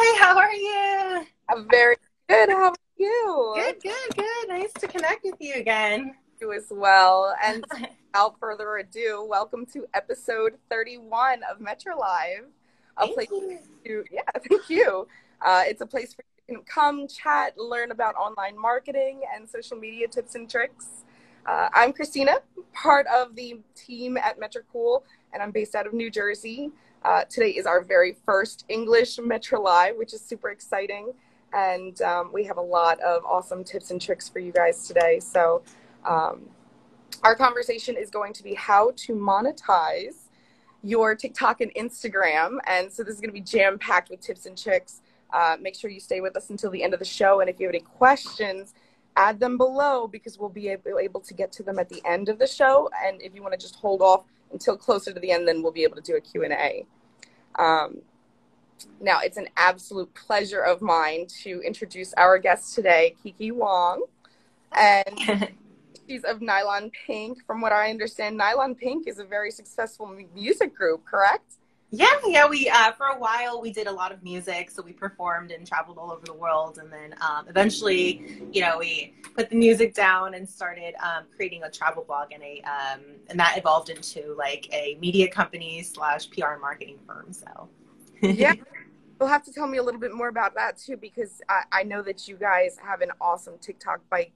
Hi, how are you? I'm very good. How are you? Good, good, good. Nice to connect with you again. You as well. And without further ado, welcome to episode 31 of Metro Live. A Thank place you. to yeah, thank you. Uh, it's a place where you can come, chat, learn about online marketing and social media tips and tricks. Uh, I'm Christina, part of the team at Metro Metricool, and I'm based out of New Jersey. Uh, today is our very first English Metro Live, which is super exciting. And um, we have a lot of awesome tips and tricks for you guys today. So, um, our conversation is going to be how to monetize your TikTok and Instagram. And so, this is going to be jam packed with tips and tricks. Uh, make sure you stay with us until the end of the show. And if you have any questions, add them below because we'll be able, able to get to them at the end of the show. And if you want to just hold off until closer to the end, then we'll be able to do a Q&A. Um, now, it's an absolute pleasure of mine to introduce our guest today, Kiki Wong. And she's of Nylon Pink. From what I understand, Nylon Pink is a very successful music group, correct? Yeah, yeah. We uh, for a while we did a lot of music, so we performed and traveled all over the world, and then um, eventually, you know, we put the music down and started um, creating a travel blog, and a um, and that evolved into like a media company slash PR and marketing firm. So Yeah. You'll have to tell me a little bit more about that too, because I, I know that you guys have an awesome TikTok Bites,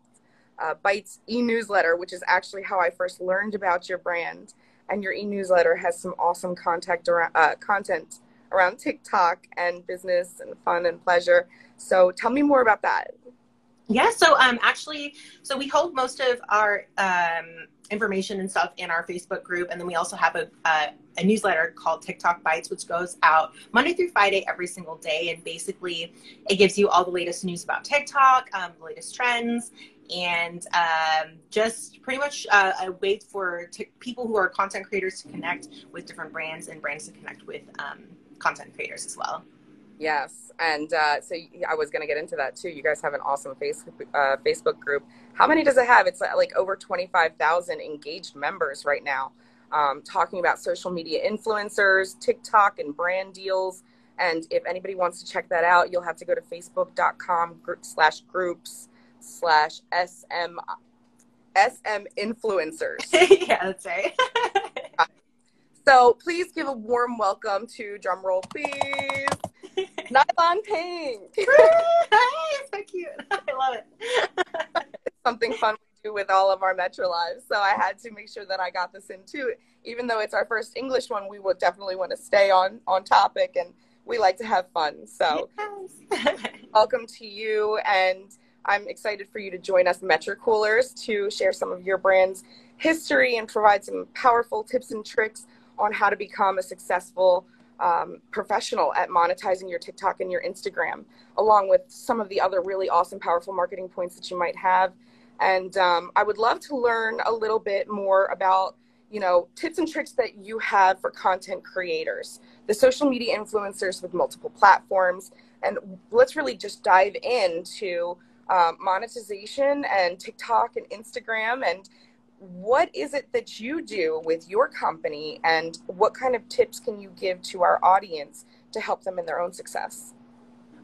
uh, Bites e newsletter, which is actually how I first learned about your brand. And your e newsletter has some awesome contact around, uh, content around TikTok and business and fun and pleasure. So tell me more about that. Yeah, so um actually so we hold most of our um information and stuff in our Facebook group and then we also have a a newsletter called TikTok Bites which goes out Monday through Friday every single day and basically it gives you all the latest news about TikTok, um, the latest trends and um, just pretty much uh, a way for t- people who are content creators to connect with different brands and brands to connect with um, content creators as well. Yes, and uh, so I was going to get into that too. You guys have an awesome Facebook uh, Facebook group. How many does it have? It's uh, like over twenty five thousand engaged members right now, um, talking about social media influencers, TikTok, and brand deals. And if anybody wants to check that out, you'll have to go to facebook.com group slash groups slash sm sm influencers. yeah, that's right. So please give a warm welcome to drumroll, please. Nylon Pink. Hey, it's so cute. I love it. something fun we do with all of our Metro Lives. So I had to make sure that I got this in too. Even though it's our first English one, we would definitely want to stay on on topic and we like to have fun. So Yes. welcome to you and I'm excited for you to join us Metricoolers to share some of your brand's history and provide some powerful tips and tricks on how to become a successful um, professional at monetizing your TikTok and your Instagram, along with some of the other really awesome, powerful marketing points that you might have. And um, I would love to learn a little bit more about, you know, tips and tricks that you have for content creators, the social media influencers with multiple platforms. And let's really just dive into um, monetization and TikTok and Instagram and what is it that you do with your company and what kind of tips can you give to our audience to help them in their own success?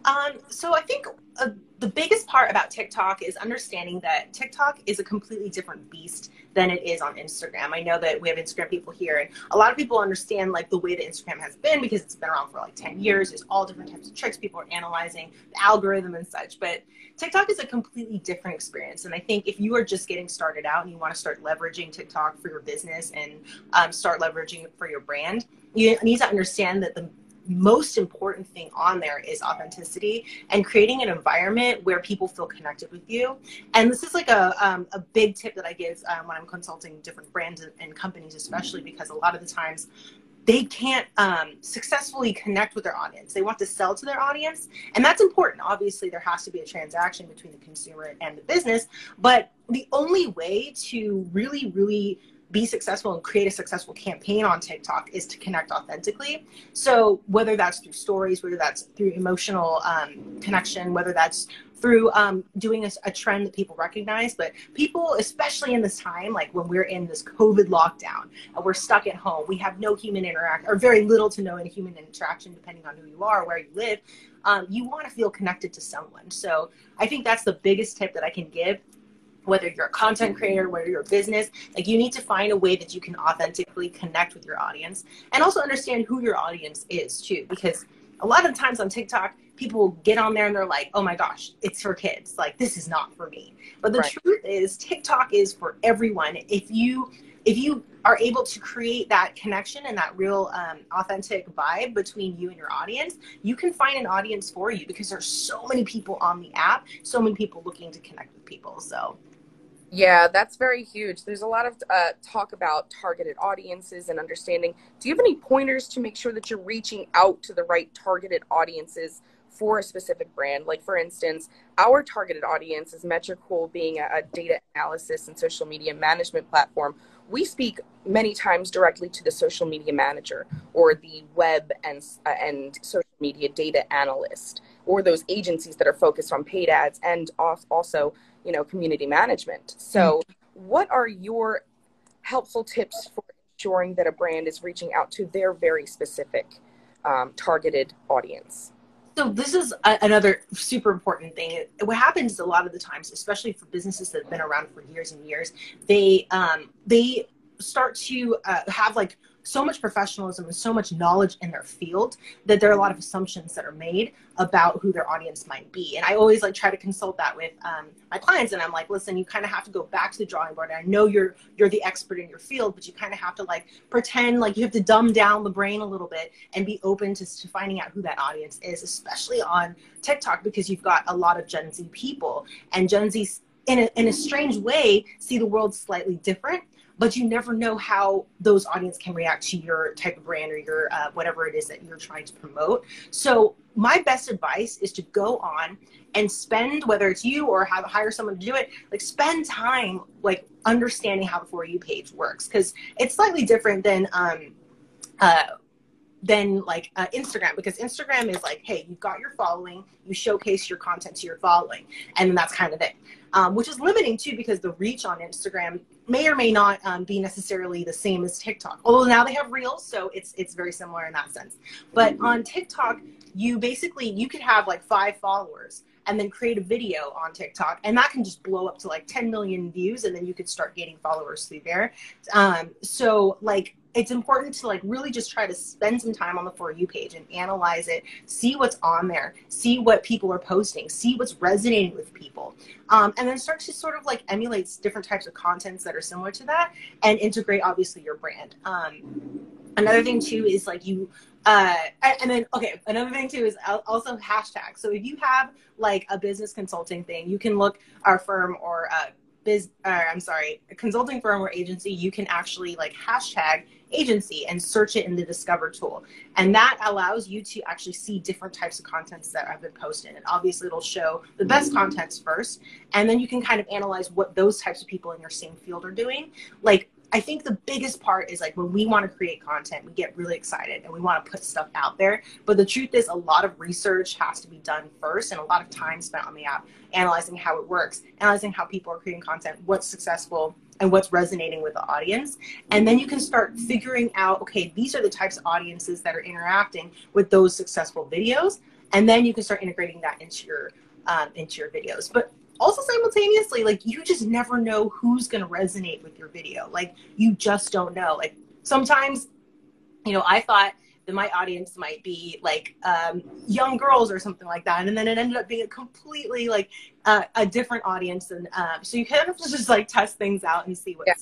Um, so I think uh, the biggest part about TikTok is understanding that TikTok is a completely different beast than it is on Instagram. I know that we have Instagram people here, and a lot of people understand like the way that Instagram has been because it's been around for like ten years. There's all different types of tricks people are analyzing, the algorithm and such. But TikTok is a completely different experience, and I think if you are just getting started out and you want to start leveraging TikTok for your business and um, start leveraging it for your brand, you need to understand that the most important thing on there is authenticity and creating an environment where people feel connected with you. And this is like a, um, a big tip that I give um, when I'm consulting different brands and, companies, especially because a lot of the times they can't um, successfully connect with their audience. They want to sell to their audience, and that's important. Obviously, there has to be a transaction between the consumer and the business, but the only way to really, really be successful and create a successful campaign on TikTok is to connect authentically. So whether that's through stories, whether that's through emotional um, connection, whether that's through um, doing a, a, trend that people recognize. But people, especially in this time, like when we're in this COVID lockdown, uh, we're stuck at home, we have no human interaction or very little to no human interaction, depending on who you are, where you live. Um, you want to feel connected to someone. So I think that's the biggest tip that I can give whether you're a content creator, whether you're a business, like you need to find a way that you can authentically connect with your audience and also understand who your audience is too. Because a lot of times on TikTok, people get on there and they're like, oh my gosh, it's for kids. Like, this is not for me. But the right. truth is, TikTok is for everyone. If you if you are able to create that connection and that real um, authentic vibe between you and your audience, you can find an audience for you because there's so many people on the app, so many people looking to connect with people. So yeah, that's very huge. There's a lot of uh, talk about targeted audiences and understanding. Do you have any pointers to make sure that you're reaching out to the right targeted audiences for a specific brand. Like, for instance, our targeted audience is Metricool being a, a data analysis and social media management platform. We speak many times directly to the social media manager or the web and, uh, and social media data analyst or those agencies that are focused on paid ads and also, you know, community management. So, mm-hmm. what are your helpful tips for ensuring that a brand is reaching out to their very specific um, targeted audience? So this is a, another super important thing. What happens a lot of the times, especially for businesses that have been around for years and years, they um, they start to uh, have like so much professionalism and so much knowledge in their field that there are a lot of assumptions that are made about who their audience might be. And I always like try to consult that with um, my clients, and I'm like, listen, you kind of have to go back to the drawing board. And I know you're you're the expert in your field, but you kind of have to like pretend like you have to dumb down the brain a little bit and be open to, to finding out who that audience is, especially on TikTok because you've got a lot of Gen Z people, and Gen Z in a, in a strange way see the world slightly different but you never know how those audience can react to your type of brand or your uh, whatever it is that you're trying to promote. So my best advice is to go on and spend whether it's you or have hire someone to do it like spend time like understanding how the for you page works because it's slightly different than um uh than like uh, Instagram because Instagram is like, hey, you've got your following, you showcase your content to your following, and that's kind of it um, which is limiting too because the reach on Instagram may or may not um, be necessarily the same as TikTok. Although now they have Reels, so it's it's very similar in that sense. But mm-hmm. on TikTok, you basically you could have like five followers and then create a video on TikTok, and that can just blow up to like 10 million views, and then you could start gaining followers through there. Um, so like it's important to like really just try to spend some time on the for you page and analyze it see what's on there see what people are posting see what's resonating with people. Um, and then start to sort of like emulate different types of contents that are similar to that and integrate obviously your brand. Um, another thing too is like you uh, and then okay another thing too is also hashtag so if you have like a business consulting thing you can look our firm or uh, biz uh, i'm sorry a consulting firm or agency you can actually like hashtag agency and search it in the discover tool. And that allows you to actually see different types of contents that have been posted. And obviously it'll show the best contents first and then you can kind of analyze what those types of people in your same field are doing. Like I think the biggest part is like when we want to create content, we get really excited and we want to put stuff out there. But the truth is, a lot of research has to be done first and a lot of time spent on the app, analyzing how it works, analyzing how people are creating content, what's successful, and what's resonating with the audience. And then you can start figuring out okay, these are the types of audiences that are interacting with those successful videos. And then you can start integrating that into your um, into your videos. But also simultaneously like you just never know who's to resonate with your video like you just don't know like sometimes you know i thought my audience might be like um, young girls or something like that and then it ended up being a completely like uh, a different audience and uh, so you kind of just like test things out and see what's yeah.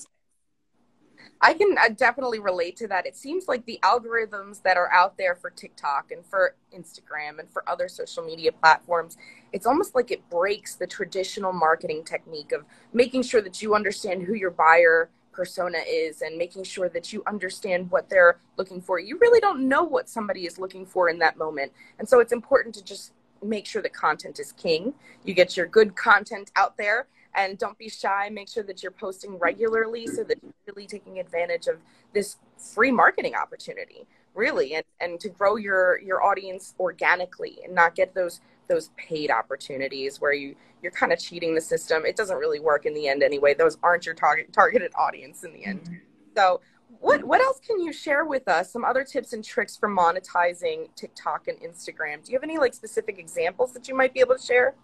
I can uh, definitely relate to that. It seems like the algorithms that are out there for TikTok and for Instagram and for other social media platforms, it's almost like it breaks the traditional marketing technique of making sure that you understand who your buyer persona is and making sure that you understand what they're looking for. You really don't know what somebody is looking for in that moment. And so it's important to just make sure that content is king. You get your good content out there and don't be shy. Make sure that you're posting regularly so that you're really taking advantage of this free marketing opportunity, really, and, and to grow your, your audience organically and not get those those paid opportunities where you you're kind of cheating the system. It doesn't really work in the end anyway. Those aren't your target targeted audience in the end. Mm-hmm. So what what else can you share with us? Some other tips and tricks for monetizing TikTok and Instagram. Do you have any like specific examples that you might be able to share?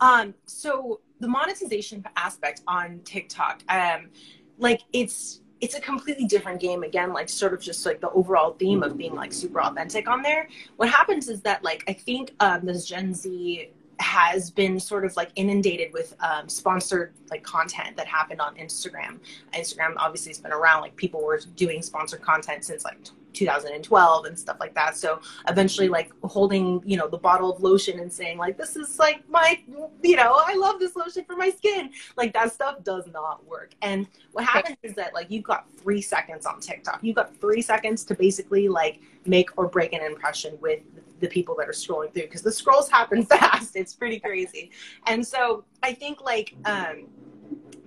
Um, so the monetization aspect on TikTok, um, like it's it's a completely different game again like sort of just like the overall theme of being like super authentic on there what happens is that like i think um, this gen z has been sort of like inundated with um, sponsored like content that happened on Instagram. Instagram obviously has been around. Like people were doing sponsored content since like 2012 and stuff like that. So eventually, like holding you know the bottle of lotion and saying like this is like my you know I love this lotion for my skin. Like that stuff does not work. And what happens is that like you've got three seconds on TikTok. You've got three seconds to basically like make or break an impression with the people that are scrolling through because the scrolls happen fast. It's pretty crazy. And so I think like um,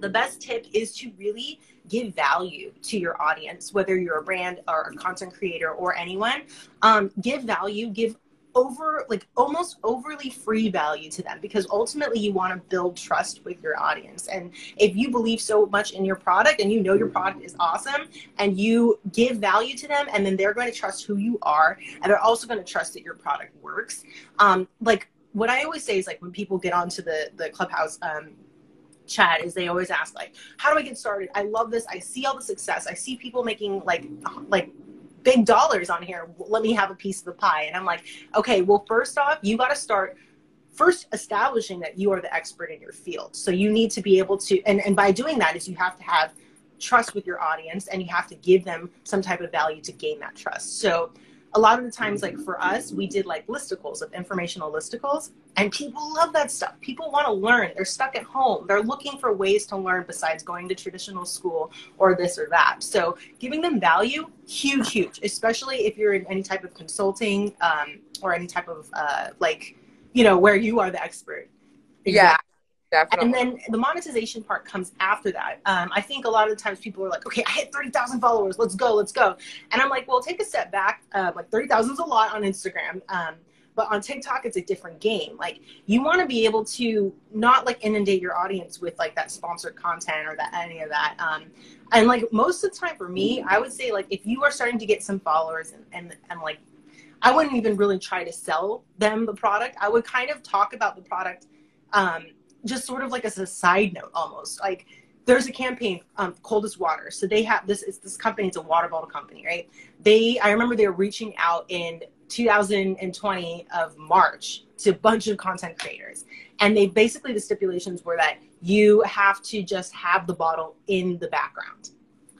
the best tip is to really give value to your audience, whether you're a brand or a content creator or anyone. Um, give value, give over like almost overly free value to them because ultimately you want to build trust with your audience and if you believe so much in your product and you know your product is awesome and you give value to them and then they're going to trust who you are and they're also going to trust that your product works um, like what i always say is like when people get onto the the clubhouse um, chat is they always ask like how do i get started i love this i see all the success i see people making like like big dollars on here. Let me have a piece of the pie. And I'm like, okay, well, first off, you got to start first establishing that you are the expert in your field. So you need to be able to, and, and by doing that is you have to have trust with your audience and you have to give them some type of value to gain that trust. So a lot of the times like for us we did like listicles of informational listicles and people love that stuff. People want to learn. They're stuck at home. They're looking for ways to learn besides going to traditional school or this or that. So giving them value huge huge especially if you're in any type of consulting um, or any type of uh, like you know where you are the expert. Yeah Definitely. And then the monetization part comes after that. Um, I think a lot of the times people are like, okay, I hit 30,000 followers. Let's go, let's go. And I'm like, well, take a step back. Uh, like 30,000 is a lot on Instagram. Um, but on TikTok, it's a different game. Like you want to be able to not like inundate your audience with like that sponsored content or that any of that. Um, and like most of the time for me, I would say like if you are starting to get some followers and, and, and like, I wouldn't even really try to sell them the product. I would kind of talk about the product um, just sort of like as a side note almost like there's a campaign um, coldest water. So they have this it's this company it's a water bottle company right? They i remember they were reaching out in 2020 of march to a bunch of content creators. And they basically the stipulations were that you have to just have the bottle in the background.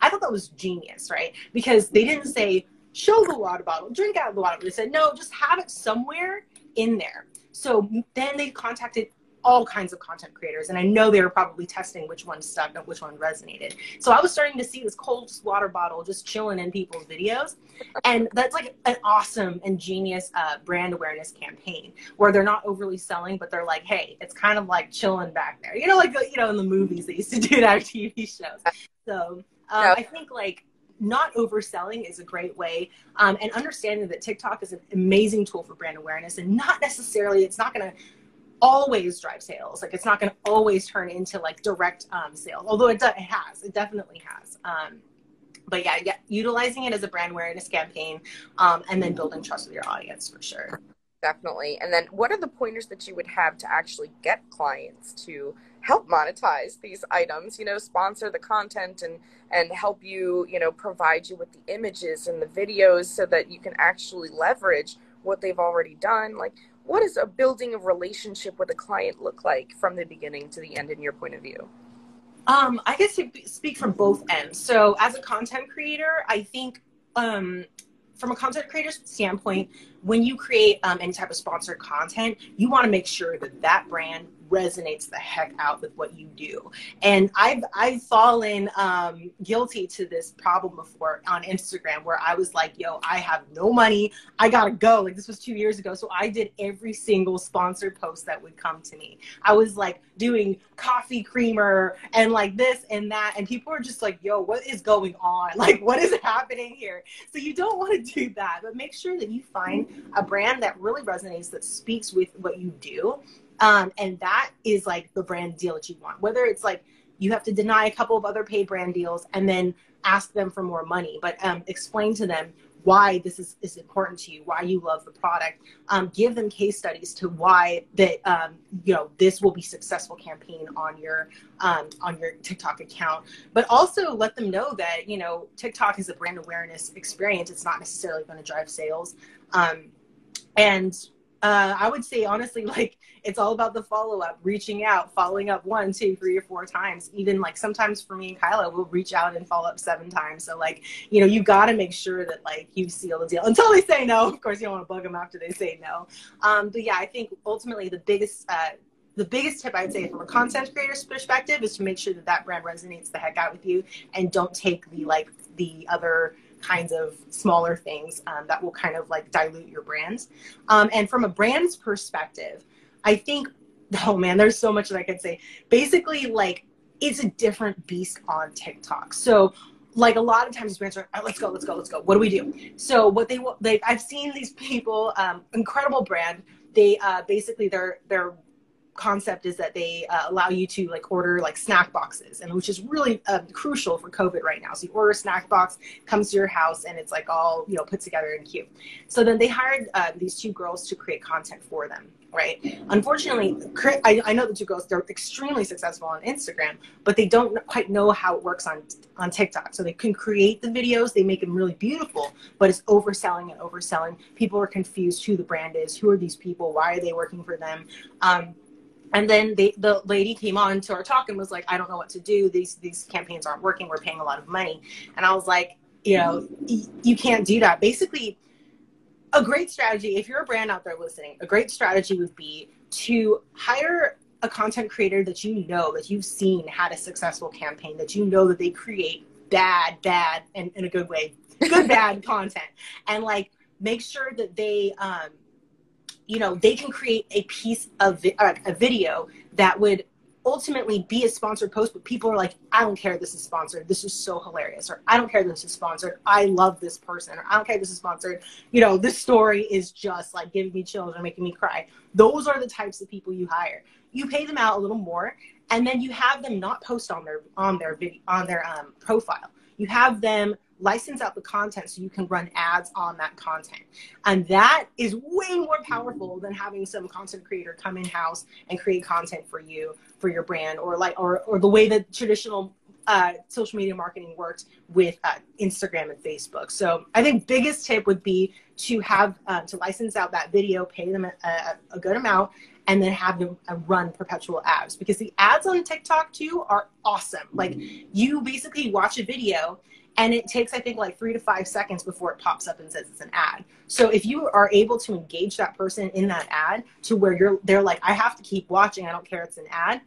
I thought that was genius right? Because they didn't say show the water bottle drink out of the water bottle they said no just have it somewhere in there. So then they contacted all kinds of content creators. And I know they were probably testing which one stuck and which one resonated. So I was starting to see this cold water bottle just chilling in people's videos. And that's like an awesome and genius uh, brand awareness campaign where they're not overly selling, but they're like, hey, it's kind of like chilling back there. You know, like, you know, in the movies, they used to do that TV shows. So um, I think like, not overselling is a great way um, and understanding that tiktok is an amazing tool for brand awareness and not necessarily it's not going to always drive sales. Like it's not going to always turn into like direct um, sales, although it, it has, it definitely has. Um, but yeah, yeah, utilizing it as a brand awareness campaign um, and then building trust with your audience for sure. Definitely. And then what are the pointers that you would have to actually get clients to help monetize these items, you know, sponsor the content and, and help you, you know, provide you with the images and the videos so that you can actually leverage what they've already done? Like, what does a building of relationship with a client look like from the beginning to the end in your point of view? Um, I guess to speak from both ends. So as a content creator, I think um, from a content creator standpoint, when you create um, any type of sponsored content, you want to make sure that that brand resonates the heck out with what you do. And I've I've fallen um, guilty to this problem before on Instagram where I was like, yo, I have no money. I gotta go. Like this was two years ago. So I did every single sponsored post that would come to me. I was like doing coffee creamer and like this and that. And people are just like, yo, what is going on? Like what is happening here? So you don't want to do that, but make sure that you find a brand that really resonates, that speaks with what you do um, and that is like the brand deal that you want. Whether it's like you have to deny a couple of other paid brand deals and then ask them for more money, but um, explain to them why this is, is important to you, why you love the product. Um, give them case studies to why that um, you know this will be successful campaign on your um, on your TikTok account. But also let them know that you know TikTok is a brand awareness experience. It's not necessarily going to drive sales. Um, and uh, I would say honestly, like it's all about the follow up, reaching out, following up one, two, three, or four times. Even like sometimes for me and Kyla, we'll reach out and follow up seven times. So like, you know, you got to make sure that like you seal the deal until they say no. Of course, you don't want to bug them after they say no. Um, but yeah, I think ultimately the biggest uh, the biggest tip I'd say from a content creator's perspective is to make sure that that brand resonates the heck out with you and don't take the like the other kinds of smaller things um, that will kind of like dilute your brand. Um, and from a brand's perspective, I think, oh man, there's so much that I could say. Basically, like it's a different beast on TikTok. So like a lot of times brands are, let's go, let's go, let's go. What do we do? So what they, they I've seen these people, um, incredible brand. They uh, basically they're they're concept is that they uh, allow you to like order like snack boxes and which is really uh, crucial for covid right now. So you order a snack box comes to your house and it's like all you know put together and cute so then they hired uh, these two girls to create content for them right? Unfortunately I, I know the two girls they're extremely successful on instagram but they don't quite know how it works on on tiktok. So they can create the videos they make them really beautiful but it's overselling and overselling. People are confused who the brand is who are these people why are they working for them? Um, and then they, the lady came on to our talk and was like, I don't know what to do. These these campaigns aren't working. We're paying a lot of money. And I was like, you know, y- you can't do that. Basically, a great strategy, if you're a brand out there listening, a great strategy would be to hire a content creator that you know, that you've seen had a successful campaign, that you know that they create bad, bad, and in a good way, good, bad content. And like make sure that they um, you know they can create a piece of uh, a video that would ultimately be a sponsored post but people are like i don't care this is sponsored. This is so hilarious or i don't care this is sponsored. I love this person or i don't care this is sponsored. You know this story is just like giving me chills or making me cry. Those are the types of people you hire. You pay them out a little more and then you have them not post on their on their video on their um, profile. You have them license out the content so you can run ads on that content. And that is way more powerful than having some content creator come in house and create content for you for your brand or like or or the way that traditional uh, social media marketing worked with uh, Instagram and Facebook. So I think biggest tip would be to have uh, to license out that video, pay them a, a good amount, and then have them uh, run perpetual ads because the ads on TikTok too are awesome. Like you basically watch a video and it takes i think like three to five seconds before it pops up and says it's an ad. So if you are able to engage that person in that ad to where you're they're like i have to keep watching. I don't care it's an ad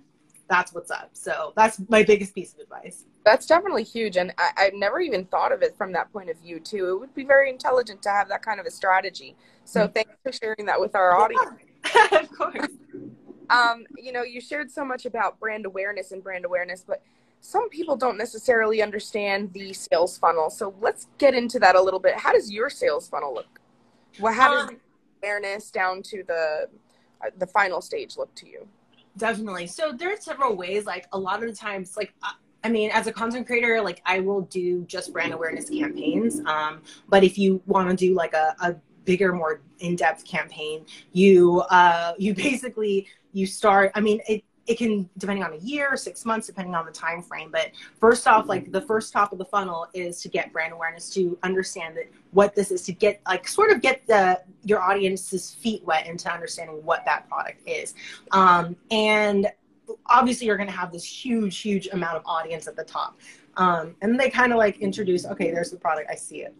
that's what's up. So that's my biggest piece of advice. That's definitely huge. And I, have never even thought of it from that point of view too. It would be very intelligent to have that kind of a strategy. So mm-hmm. thanks for sharing that with our audience. Yeah, of course. Um, you know you shared so much about brand awareness and brand awareness but some people don't necessarily understand the sales funnel. So let's get into that a little bit. How does your sales funnel look? Well, how does um, awareness down to the uh, the final stage look to you? Definitely. So there are several ways. Like a lot of the times, like uh, I mean, as a content creator, like I will do just brand awareness campaigns. Um, but if you want to do like a, a bigger, more in-depth campaign, you uh, you basically you start. I mean, it it can depending on a year six months depending on the time frame but first off like the first top of the funnel is to get brand awareness to understand that what this is to get like sort of get the your audience's feet wet into understanding what that product is. Um, and obviously you're going to have this huge huge amount of audience at the top. Um, and they kind of like introduce okay there's the product i see it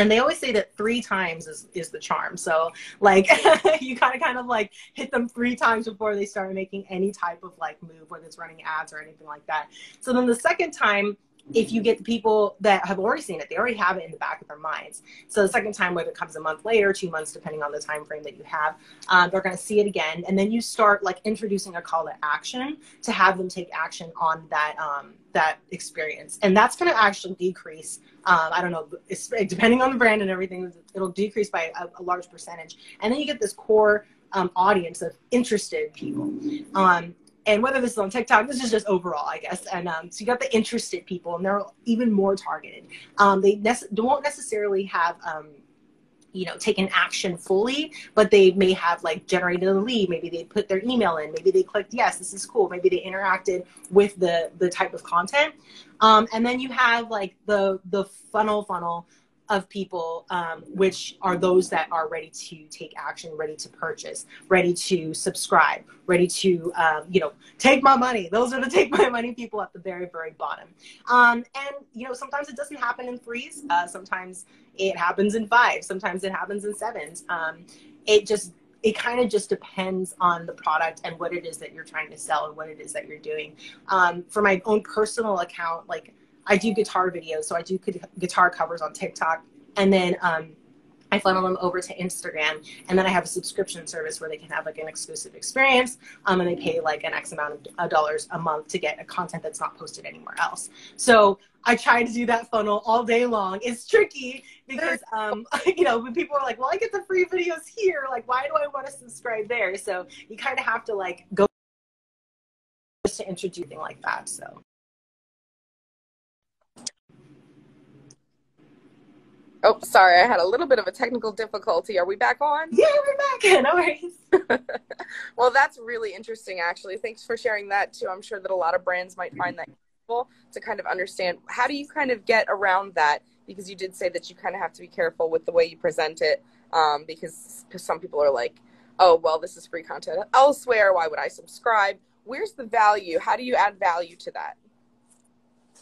and they always say that three times is, is the charm. So like you gotta kind of like hit them three times before they start making any type of like move whether it's running ads or anything like that. So then the second time if you get the people that have already seen it, they already have it in the back of their minds. So the second time, whether it comes a month later, two months, depending on the time frame that you have, um, they're going to see it again, and then you start like introducing a call to action to have them take action on that um, that experience, and that's going to actually decrease. Um, I don't know, depending on the brand and everything, it'll decrease by a, a large percentage, and then you get this core um, audience of interested people. Um, and whether this is on TikTok, this is just overall, I guess. And um, so you got the interested people, and they're even more targeted. Um, they, ne- won't necessarily have, um, you know, taken action fully, but they may have like generated a lead. Maybe they put their email in. Maybe they clicked yes, this is cool. Maybe they interacted with the the type of content. Um, and then you have like the the funnel funnel of people, um, which are those that are ready to take action, ready to purchase, ready to subscribe, ready to, um, you know, take my money. Those are the take my money people at the very, very bottom. Um, and, you know, sometimes it doesn't happen in threes. Uh, sometimes it happens in five. Sometimes it happens in sevens. Um, it just, it kind of just depends on the product and what it is that you're trying to sell and what it is that you're doing. Um, for my own personal account, like I do guitar videos, so I do guitar covers on TikTok, and then um, I funnel them over to Instagram, and then I have a subscription service where they can have like an exclusive experience, um, and they pay like an X amount of dollars a month to get a content that's not posted anywhere else. So I try to do that funnel all day long. It's tricky because um, you know when people are like, "Well, I get the free videos here. Like, why do I want to subscribe there?" So you kind of have to like go to introduce thing like that. So. Oh, sorry, I had a little bit of a technical difficulty. Are we back on? Yeah, we're back. No worries. well, that's really interesting, actually. Thanks for sharing that too. I'm sure that a lot of brands might find that useful to kind of understand. How do you kind of get around that? Because you did say that you kind of have to be careful with the way you present it, um, because some people are like, "Oh, well, this is free content elsewhere. Why would I subscribe?" Where's the value? How do you add value to that?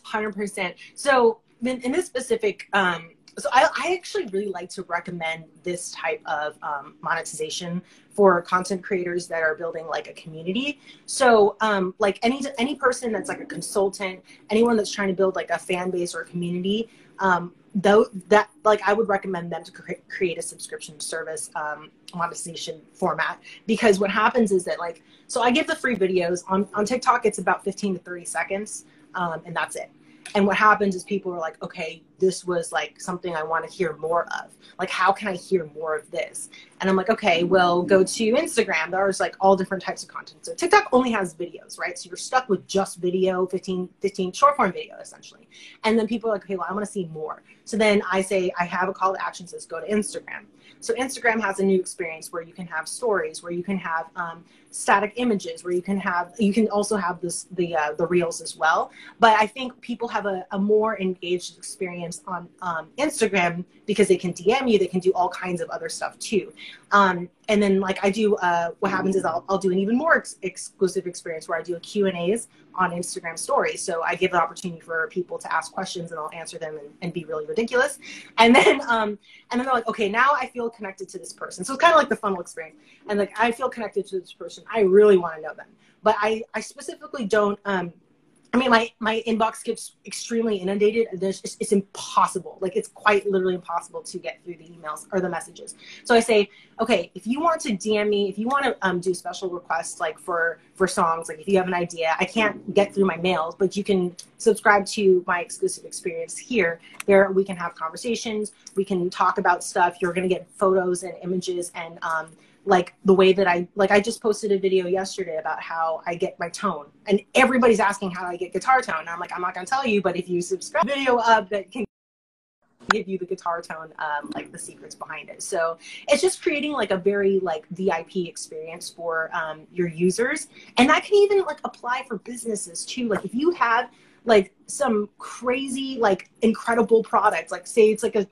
Hundred percent. So in, in this specific um, so I, I, actually really like to recommend this type of um, monetization for content creators that are building like a community. So um, like any any person that's like a consultant anyone that's trying to build like a fan base or a community um, though that like i would recommend them to cre- create a subscription service um, monetization format. Because what happens is that like so i give the free videos. On on tiktok it's about 15 to 30 seconds um, and that's it and what happens is people are like okay this was like something i want to hear more of. Like how can i hear more of this? And i'm like okay well go to instagram. There's like all different types of content. So tiktok only has videos right? So you're stuck with just video 15 15 short form video essentially. And then people are like okay well i want to see more. So then i say i have a call to action says go to instagram. So instagram has a new experience where you can have stories where you can have um, static images where you can have you can also have this the uh, the reels as well. But i think people have a, a more engaged experience on um, instagram because they can dm you they can do all kinds of other stuff too. Um, and then like i do uh, what happens is i'll, I'll do an even more ex- exclusive experience where i do a q and a's on instagram stories. So i give the opportunity for people to ask questions and i'll answer them and, and be really ridiculous. And then um, and then they're like okay now i feel connected to this person. So it's kind of like the funnel experience. And like i feel connected to this person I really want to know them. But I, I specifically don't. Um, I mean, my my inbox gets extremely inundated, and it's, it's impossible. Like it's quite literally impossible to get through the emails or the messages. So I say, okay, if you want to DM me, if you want to um, do special requests like for for songs, like if you have an idea, I can't get through my mails, but you can subscribe to my exclusive experience here. There, we can have conversations. We can talk about stuff. You're gonna get photos and images and um, like the way that I like I just posted a video yesterday about how I get my tone. And everybody's asking how I get guitar tone. And I'm like I'm not gonna tell you but if you subscribe video up that can give you the guitar tone um, like the secrets behind it. So it's just creating like a very like vip experience for um, your users. And that can even like apply for businesses too. Like if you have like some crazy like incredible products like say it's like a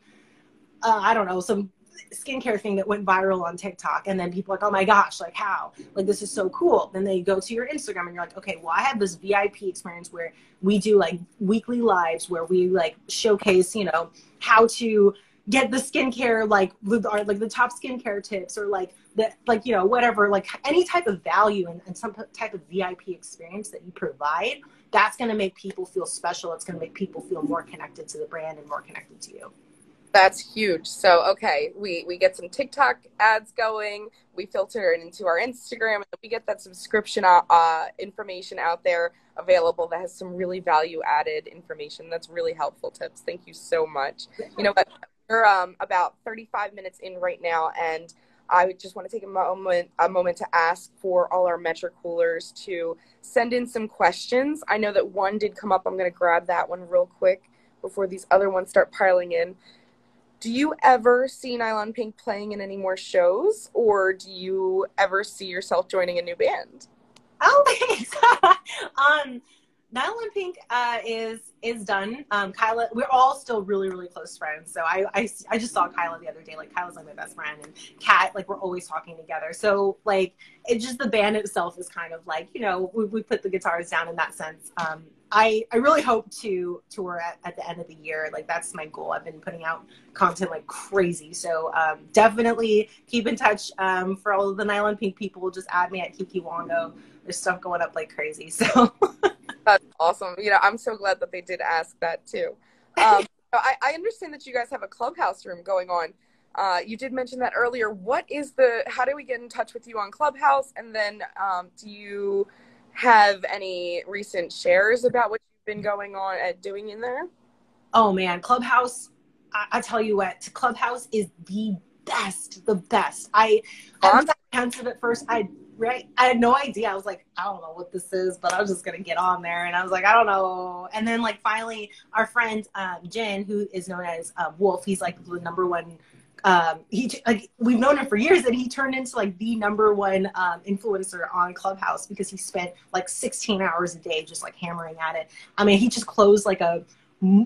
uh, I don't know some skincare thing that went viral on TikTok, and then people are like, oh my gosh, like how? Like this is so cool. Then they go to your Instagram, and you're like, okay, well I have this VIP experience where we do like weekly lives where we like showcase, you know, how to get the skincare like like the top skincare tips or like the like you know whatever like any type of value and, and some type of vip experience that you provide that's going to make people feel special it's going to make people feel more connected to the brand and more connected to you that's huge so okay we we get some tiktok ads going we filter it into our instagram and we get that subscription uh, uh information out there available that has some really value added information that's really helpful tips thank you so much you know what we're um, about 35 minutes in right now, and I just want to take a moment a moment to ask for all our Metricoolers to send in some questions. I know that one did come up. I'm going to grab that one real quick before these other ones start piling in. Do you ever see Nylon Pink playing in any more shows, or do you ever see yourself joining a new band? Oh, thanks. um, Nylon Pink uh, is is done. Um, Kyla, we're all still really really close friends. So I, I I just saw Kyla the other day. Like Kyla's like my best friend, and Kat like we're always talking together. So like it's just the band itself is kind of like you know we, we put the guitars down in that sense. Um, I I really hope to tour at, at the end of the year. Like that's my goal. I've been putting out content like crazy. So um, definitely keep in touch. Um, for all of the Nylon Pink people, just add me at Kiki Wongo. There's stuff going up like crazy. So. That's awesome. You know, I'm so glad that they did ask that too. Um, I, I, understand that you guys have a clubhouse room going on. Uh, you did mention that earlier. What is the? How do we get in touch with you on Clubhouse? And then, um, do you have any recent shares about what you've been going on at doing in there? Oh man, Clubhouse. I, I tell you what, Clubhouse is the best, the best. I, I was apprehensive at first. I right i had no idea i was like i don't know what this is but i was just gonna get on there and i was like i don't know and then like finally our friend um, jen who is known as uh, wolf he's like the number one um, he like we've known him for years and he turned into like the number one um, influencer on clubhouse because he spent like 16 hours a day just like hammering at it. I mean he just closed like a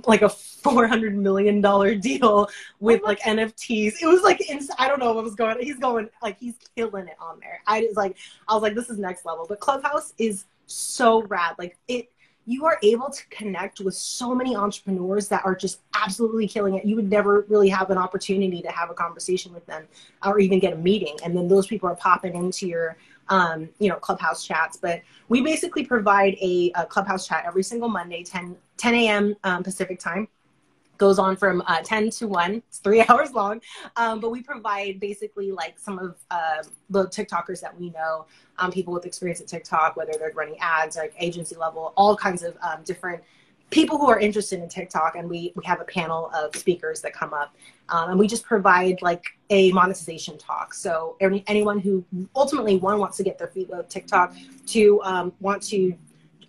like a 400 million dollar deal with like nfts it was like ins- i don't know what was going on he's going like he's killing it on there. I was like i was like this is next level. But clubhouse is so rad. Like it you are able to connect with so many entrepreneurs that are just absolutely killing it you would never really have an opportunity to have a conversation with them or even get a meeting and then those people are popping into your um, you know, clubhouse chats. But we basically provide a, a clubhouse chat every single Monday, 10, 10 a.m. Um, Pacific time. Goes on from uh, 10 to 1. It's three hours long. Um, but we provide basically like some of uh, the TikTokers that we know, um, people with experience at TikTok, whether they're running ads, like agency level, all kinds of um, different people who are interested in TikTok, and we, we have a panel of speakers that come up, um, and we just provide like a monetization talk. So any, anyone who ultimately one wants to get their feet with TikTok, to um, want to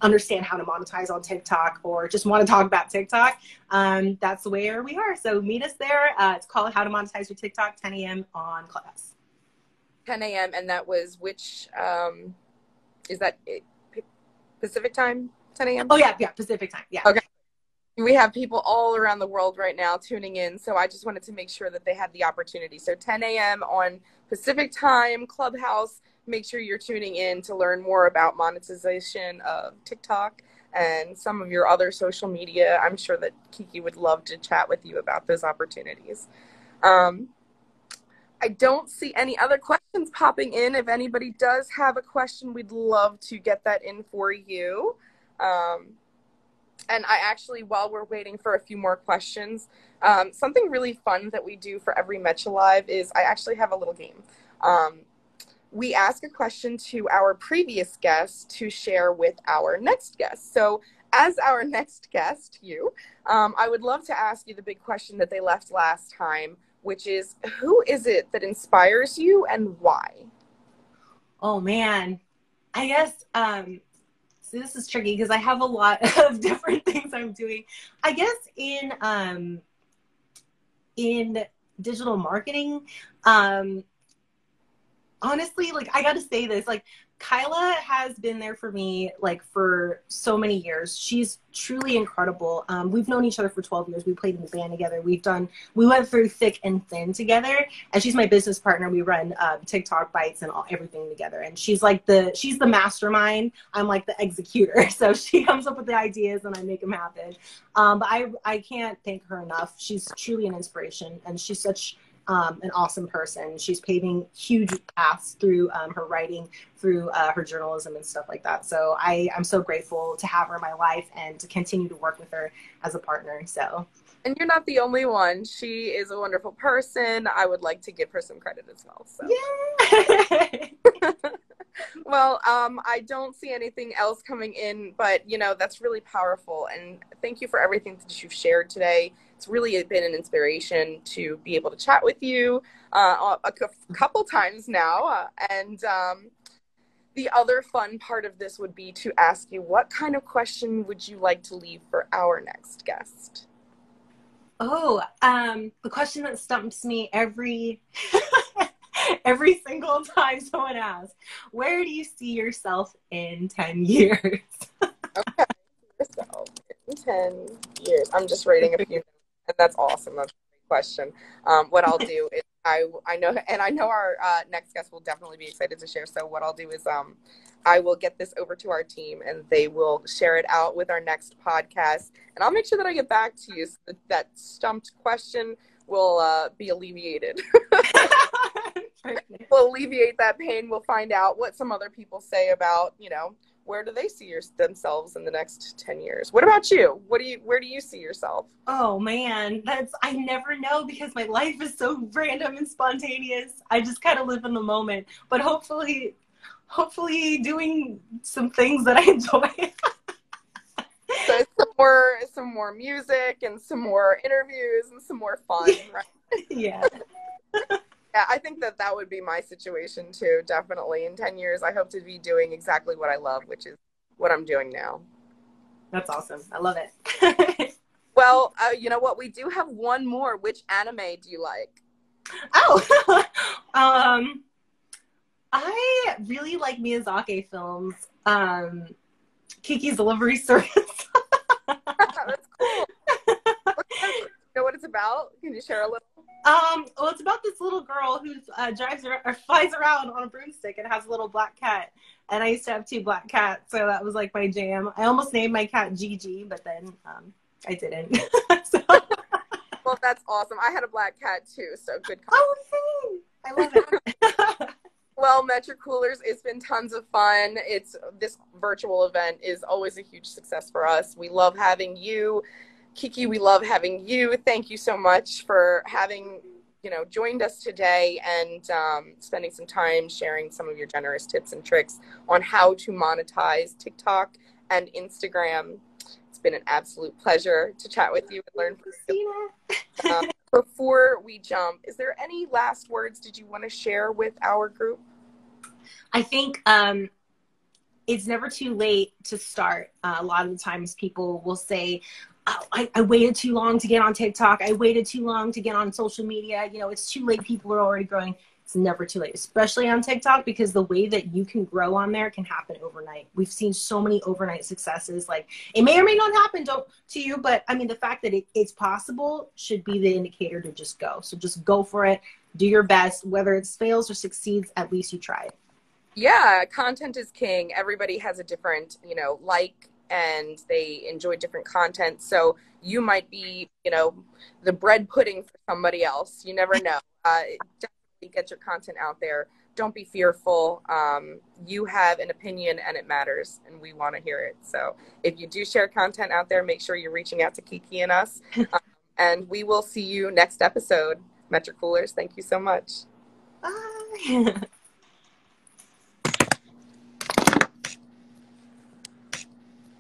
understand how to monetize on TikTok, or just want to talk about TikTok, um, that's where we are. So meet us there. Uh, it's called How to Monetize Your TikTok, 10 a.m. on Clubhouse. 10 a.m. and that was which um, is that Pacific time? 10 a.m. Oh yeah, yeah, Pacific time. Yeah. Okay. We have people all around the world right now tuning in, so I just wanted to make sure that they had the opportunity. So 10 a.m. on Pacific time, Clubhouse. Make sure you're tuning in to learn more about monetization of TikTok and some of your other social media. I'm sure that Kiki would love to chat with you about those opportunities. Um, I don't see any other questions popping in. If anybody does have a question, we'd love to get that in for you. Um, and I actually, while we're waiting for a few more questions, um, something really fun that we do for every Metcha Live is I actually have a little game. Um, we ask a question to our previous guest to share with our next guest. So, as our next guest, you, um, I would love to ask you the big question that they left last time, which is who is it that inspires you and why? Oh, man. I guess um, so this is tricky because I have a lot of different things I'm doing. I guess in um, in digital marketing, um, honestly, like I got to say this, like Kyla has been there for me like for so many years. She's truly incredible. Um, we've known each other for 12 years. We played in the band together. We've done, we went through thick and thin together. And she's my business partner. We run uh, TikTok bites and all, everything together. And she's like the, she's the mastermind. I'm like the executor. So she comes up with the ideas and I make them happen. Um, but I, I can't thank her enough. She's truly an inspiration and she's such um, an awesome person. She's paving huge paths through um, her writing, through uh, her journalism and stuff like that. So I, I'm so grateful to have her in my life and to continue to work with her as a partner. So. And you're not the only one. She is a wonderful person. I would like to give her some credit as well. So. Yeah. well, um, I don't see anything else coming in, but you know that's really powerful. And thank you for everything that you've shared today it's really been an inspiration to be able to chat with you uh, a, couple times now. Uh, and um, the other fun part of this would be to ask you what kind of question would you like to leave for our next guest? Oh, um, the question that stumps me every every single time someone asks, "Where do you see yourself in ten years?" okay, yourself in ten years. I'm just writing a few that's awesome. That's a great question. Um, what I'll do is I I know and I know our uh, next guest will definitely be excited to share. So what I'll do is um, I will get this over to our team and they will share it out with our next podcast. And I'll make sure that I get back to you so that, that stumped question will uh, be alleviated. we'll alleviate that pain. We'll find out what some other people say about you know where do they see your, themselves in the next 10 years? What about you? What do you where do you see yourself? Oh man that's i never know because my life is so random and spontaneous. I just kind of live in the moment but hopefully hopefully doing some things that i enjoy. So some more some more music and some more interviews and some more fun right? Yeah yeah, I think that that would be my situation too. Definitely in 10 years, I hope to be doing exactly what I love, which is what I'm doing now. That's awesome. I love it. well, uh, you know what? We do have one more. Which anime do you like? Oh, um, I really like Miyazaki films. Um, Kiki's Delivery Service. That's cool. you know what it's about? Can you share a little? Um, well, it's about this little girl who uh, drives around, or flies around on a broomstick and has a little black cat. And I used to have two black cats, so that was like my jam. I almost named my cat Gigi, but then um, I didn't. so. Well, that's awesome. I had a black cat too, so good. Oh, hey. I love it. well, Metricoolers, it's been tons of fun. It's this virtual event is always a huge success for us. We love having you Kiki, we love having you. Thank you so much for having you know joined us today and um, spending some time sharing some of your generous tips and tricks on how to monetize TikTok and Instagram. It's been an absolute pleasure to chat with you and learn from you. Um, before we jump, is there any last words did you want to share with our group? I think um, it's never too late to start. Uh, a lot of the times people will say, oh, I, I, waited too long to get on TikTok. I waited too long to get on social media. You know, it's too late. People are already growing. It's never too late, especially on TikTok, because the way that you can grow on there can happen overnight. We've seen so many overnight successes. Like it may or may not happen to, to you, but I mean, the fact that it, it's possible should be the indicator to just go. So just go for it. Do your best. Whether it fails or succeeds, at least you tried. Yeah, content is king. Everybody has a different, you know, like and they enjoy different content. So you might be, you know, the bread pudding for somebody else. You never know. Uh, definitely get your content out there. Don't be fearful. Um, you have an opinion and it matters, and we want to hear it. So if you do share content out there, make sure you're reaching out to Kiki and us. um, and we will see you next episode. Metricoolers, thank you so much. Bye.